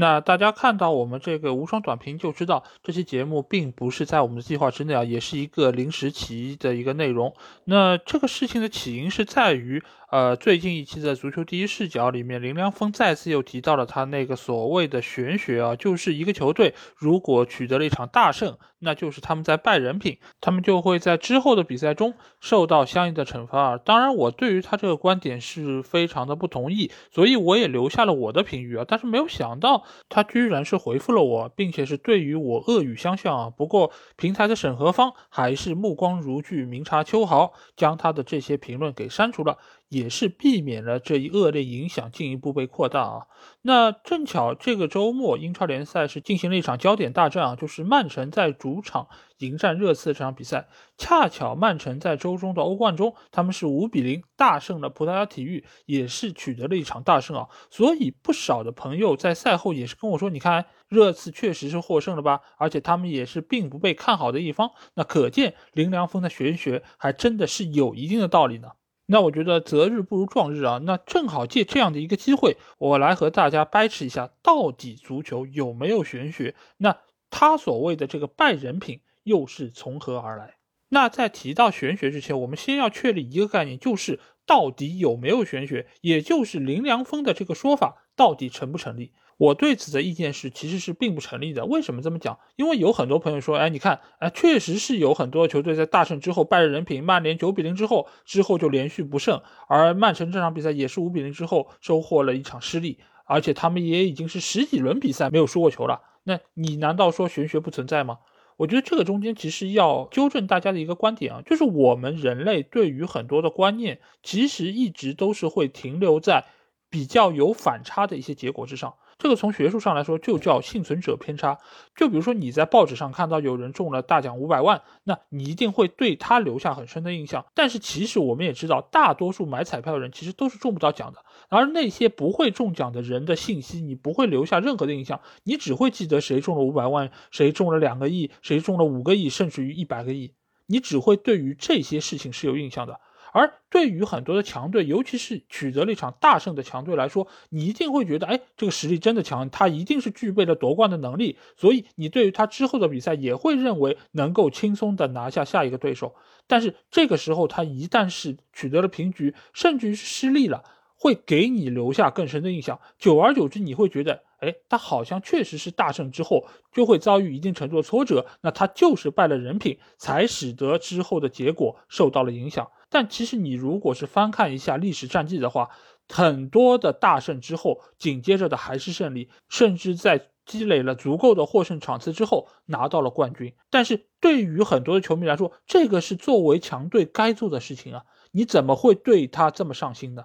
那大家看到我们这个无双短评就知道，这期节目并不是在我们的计划之内啊，也是一个临时起意的一个内容。那这个事情的起因是在于，呃，最近一期的足球第一视角里面，林良锋再次又提到了他那个所谓的玄学啊，就是一个球队如果取得了一场大胜，那就是他们在败人品，他们就会在之后的比赛中受到相应的惩罚啊。当然，我对于他这个观点是非常的不同意，所以我也留下了我的评语啊，但是没有想到。他居然是回复了我，并且是对于我恶语相向啊！不过平台的审核方还是目光如炬、明察秋毫，将他的这些评论给删除了。也是避免了这一恶劣影响进一步被扩大啊。那正巧这个周末英超联赛是进行了一场焦点大战啊，就是曼城在主场迎战热刺这场比赛。恰巧曼城在周中的欧冠中，他们是五比零大胜了葡萄牙体育，也是取得了一场大胜啊。所以不少的朋友在赛后也是跟我说：“你看热刺确实是获胜了吧？而且他们也是并不被看好的一方。”那可见林良锋的玄学还真的是有一定的道理呢。那我觉得择日不如撞日啊，那正好借这样的一个机会，我来和大家掰扯一下，到底足球有没有玄学？那他所谓的这个拜人品又是从何而来？那在提到玄学之前，我们先要确立一个概念，就是到底有没有玄学，也就是林良锋的这个说法到底成不成立？我对此的意见是，其实是并不成立的。为什么这么讲？因为有很多朋友说，哎，你看，哎，确实是有很多球队在大胜之后败了人品。曼联九比零之后，之后就连续不胜，而曼城这场比赛也是五比零之后收获了一场失利，而且他们也已经是十几轮比赛没有输过球了。那你难道说玄学不存在吗？我觉得这个中间其实要纠正大家的一个观点啊，就是我们人类对于很多的观念，其实一直都是会停留在比较有反差的一些结果之上。这个从学术上来说就叫幸存者偏差。就比如说你在报纸上看到有人中了大奖五百万，那你一定会对他留下很深的印象。但是其实我们也知道，大多数买彩票的人其实都是中不到奖的。而那些不会中奖的人的信息，你不会留下任何的印象，你只会记得谁中了五百万，谁中了两个亿，谁中了五个亿，甚至于一百个亿。你只会对于这些事情是有印象的。而对于很多的强队，尤其是取得了一场大胜的强队来说，你一定会觉得，哎，这个实力真的强，他一定是具备了夺冠的能力，所以你对于他之后的比赛也会认为能够轻松的拿下下一个对手。但是这个时候，他一旦是取得了平局，甚至于是失利了，会给你留下更深的印象。久而久之，你会觉得，哎，他好像确实是大胜之后就会遭遇一定程度的挫折，那他就是败了人品，才使得之后的结果受到了影响。但其实你如果是翻看一下历史战绩的话，很多的大胜之后，紧接着的还是胜利，甚至在积累了足够的获胜场次之后拿到了冠军。但是对于很多的球迷来说，这个是作为强队该做的事情啊，你怎么会对他这么上心呢？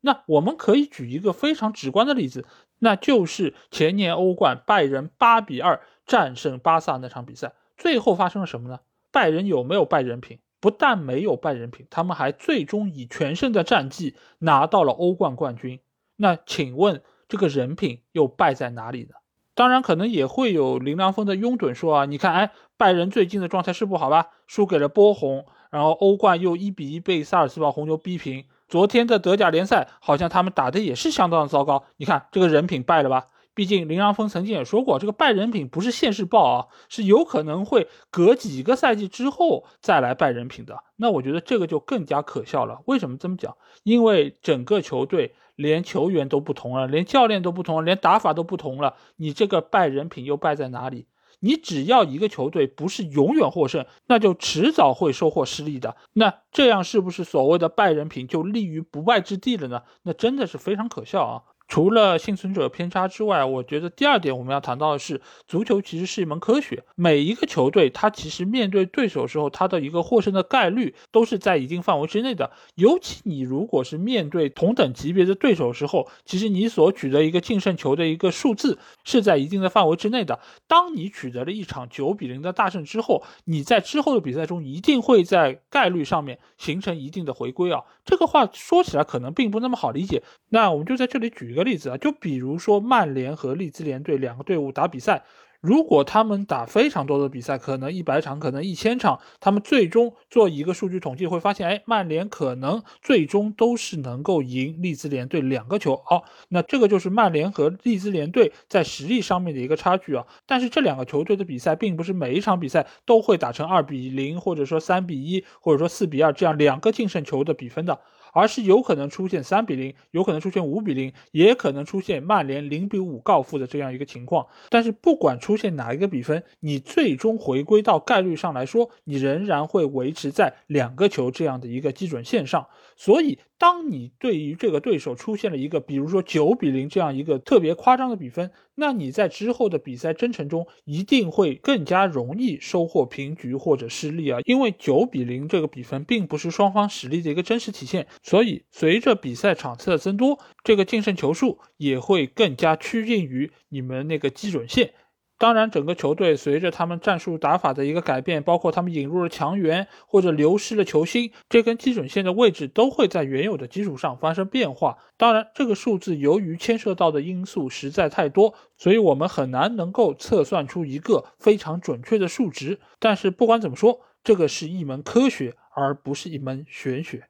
那我们可以举一个非常直观的例子，那就是前年欧冠拜仁八比二战胜巴萨那场比赛，最后发生了什么呢？拜仁有没有拜人品？不但没有败人品，他们还最终以全胜的战绩拿到了欧冠冠军。那请问这个人品又败在哪里呢？当然，可能也会有林良锋的拥趸说啊，你看，哎，拜仁最近的状态是不好吧？输给了波鸿，然后欧冠又一比一被萨尔茨堡红牛逼平。昨天的德甲联赛好像他们打的也是相当的糟糕。你看这个人品败了吧？毕竟林良锋曾经也说过，这个败人品不是现世报啊，是有可能会隔几个赛季之后再来败人品的。那我觉得这个就更加可笑了。为什么这么讲？因为整个球队连球员都不同了，连教练都不同了，连打法都不同了，你这个败人品又败在哪里？你只要一个球队不是永远获胜，那就迟早会收获失利的。那这样是不是所谓的败人品就立于不败之地了呢？那真的是非常可笑啊！除了幸存者偏差之外，我觉得第二点我们要谈到的是，足球其实是一门科学。每一个球队，它其实面对对手时候，它的一个获胜的概率都是在一定范围之内的。尤其你如果是面对同等级别的对手时候，其实你所取得一个净胜球的一个数字是在一定的范围之内的。当你取得了一场九比零的大胜之后，你在之后的比赛中一定会在概率上面形成一定的回归啊。这个话说起来可能并不那么好理解，那我们就在这里举一个个例子啊，就比如说曼联和利兹联队两个队伍打比赛。如果他们打非常多的比赛，可能一百场，可能一千场，他们最终做一个数据统计，会发现，哎，曼联可能最终都是能够赢利兹联队两个球。好，那这个就是曼联和利兹联队在实力上面的一个差距啊。但是这两个球队的比赛，并不是每一场比赛都会打成二比零，或者说三比一，或者说四比二这样两个净胜球的比分的。而是有可能出现三比零，有可能出现五比零，也可能出现曼联零比五告负的这样一个情况。但是不管出现哪一个比分，你最终回归到概率上来说，你仍然会维持在两个球这样的一个基准线上。所以，当你对于这个对手出现了一个，比如说九比零这样一个特别夸张的比分，那你在之后的比赛征程中一定会更加容易收获平局或者失利啊，因为九比零这个比分并不是双方实力的一个真实体现。所以，随着比赛场次的增多，这个净胜球数也会更加趋近于你们那个基准线。当然，整个球队随着他们战术打法的一个改变，包括他们引入了强援或者流失了球星，这根基准线的位置都会在原有的基础上发生变化。当然，这个数字由于牵涉到的因素实在太多，所以我们很难能够测算出一个非常准确的数值。但是不管怎么说，这个是一门科学，而不是一门玄学。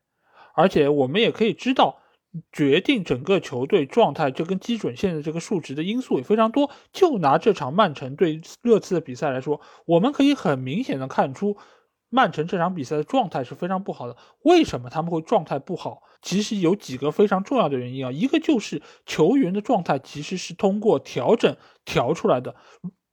而且我们也可以知道。决定整个球队状态，这根基准线的这个数值的因素也非常多。就拿这场曼城对热刺的比赛来说，我们可以很明显的看出，曼城这场比赛的状态是非常不好的。为什么他们会状态不好？其实有几个非常重要的原因啊，一个就是球员的状态其实是通过调整调出来的。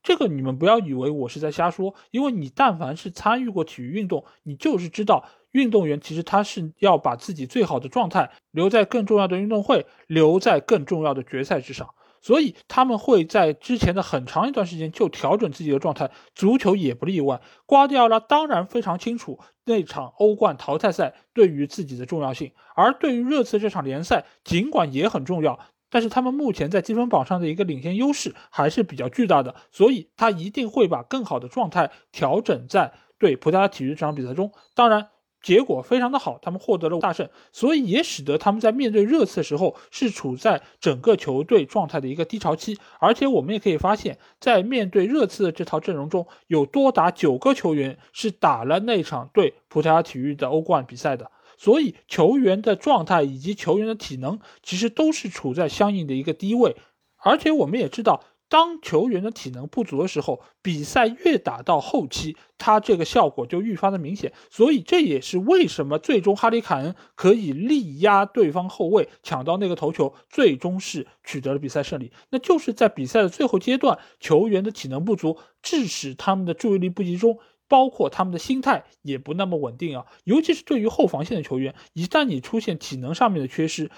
这个你们不要以为我是在瞎说，因为你但凡是参与过体育运动，你就是知道。运动员其实他是要把自己最好的状态留在更重要的运动会，留在更重要的决赛之上，所以他们会在之前的很长一段时间就调整自己的状态，足球也不例外。瓜迪奥拉当然非常清楚那场欧冠淘汰赛对于自己的重要性，而对于热刺这场联赛，尽管也很重要，但是他们目前在积分榜上的一个领先优势还是比较巨大的，所以他一定会把更好的状态调整在对葡萄牙体育这场比赛中。当然。结果非常的好，他们获得了大胜，所以也使得他们在面对热刺的时候是处在整个球队状态的一个低潮期。而且我们也可以发现，在面对热刺的这套阵容中，有多达九个球员是打了那场对葡萄牙体育的欧冠比赛的，所以球员的状态以及球员的体能其实都是处在相应的一个低位。而且我们也知道。当球员的体能不足的时候，比赛越打到后期，他这个效果就愈发的明显。所以这也是为什么最终哈里凯恩可以力压对方后卫抢到那个头球，最终是取得了比赛胜利。那就是在比赛的最后阶段，球员的体能不足，致使他们的注意力不集中，包括他们的心态也不那么稳定啊。尤其是对于后防线的球员，一旦你出现体能上面的缺失，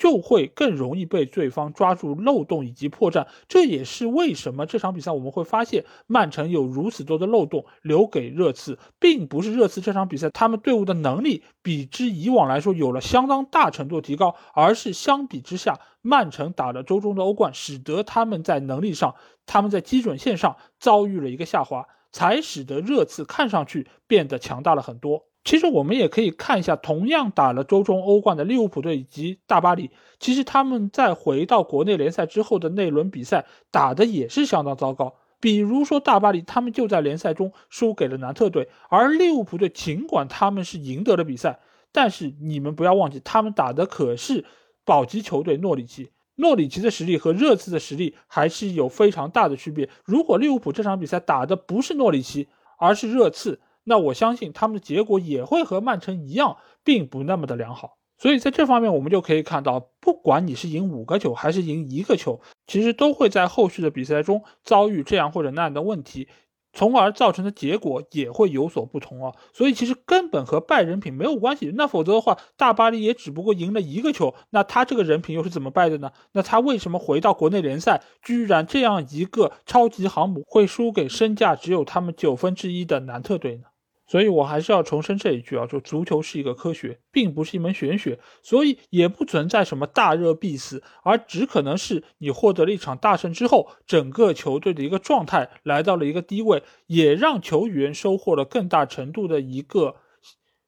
就会更容易被对方抓住漏洞以及破绽，这也是为什么这场比赛我们会发现曼城有如此多的漏洞留给热刺，并不是热刺这场比赛他们队伍的能力比之以往来说有了相当大程度提高，而是相比之下，曼城打了周中的欧冠，使得他们在能力上，他们在基准线上遭遇了一个下滑，才使得热刺看上去变得强大了很多。其实我们也可以看一下，同样打了周中欧冠的利物浦队以及大巴黎，其实他们在回到国内联赛之后的那轮比赛打的也是相当糟糕。比如说大巴黎，他们就在联赛中输给了南特队，而利物浦队尽管他们是赢得了比赛，但是你们不要忘记，他们打的可是保级球队诺里奇，诺里奇的实力和热刺的实力还是有非常大的区别。如果利物浦这场比赛打的不是诺里奇，而是热刺，那我相信他们的结果也会和曼城一样，并不那么的良好。所以在这方面，我们就可以看到，不管你是赢五个球还是赢一个球，其实都会在后续的比赛中遭遇这样或者那样的问题。从而造成的结果也会有所不同啊。所以其实根本和败人品没有关系。那否则的话，大巴黎也只不过赢了一个球，那他这个人品又是怎么败的呢？那他为什么回到国内联赛，居然这样一个超级航母会输给身价只有他们九分之一的南特队呢？所以，我还是要重申这一句啊，就足球是一个科学，并不是一门玄学，所以也不存在什么大热必死，而只可能是你获得了一场大胜之后，整个球队的一个状态来到了一个低位，也让球员收获了更大程度的一个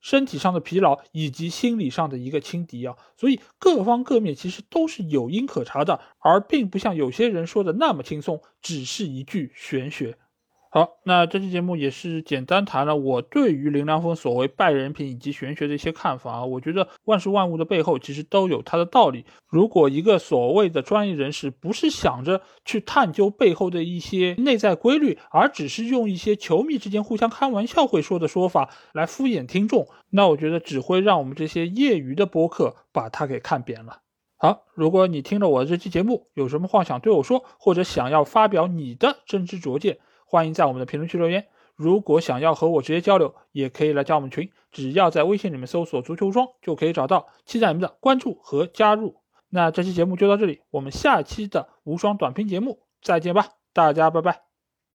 身体上的疲劳以及心理上的一个轻敌啊。所以各方各面其实都是有因可查的，而并不像有些人说的那么轻松，只是一句玄学。好，那这期节目也是简单谈了我对于林良锋所谓拜人品以及玄学的一些看法啊。我觉得万事万物的背后其实都有它的道理。如果一个所谓的专业人士不是想着去探究背后的一些内在规律，而只是用一些球迷之间互相开玩笑会说的说法来敷衍听众，那我觉得只会让我们这些业余的播客把它给看扁了。好，如果你听了我这期节目，有什么话想对我说，或者想要发表你的真知灼见。欢迎在我们的评论区留言。如果想要和我直接交流，也可以来加我们群，只要在微信里面搜索“足球装”就可以找到。期待你们的关注和加入。那这期节目就到这里，我们下期的无双短评节目再见吧，大家拜拜。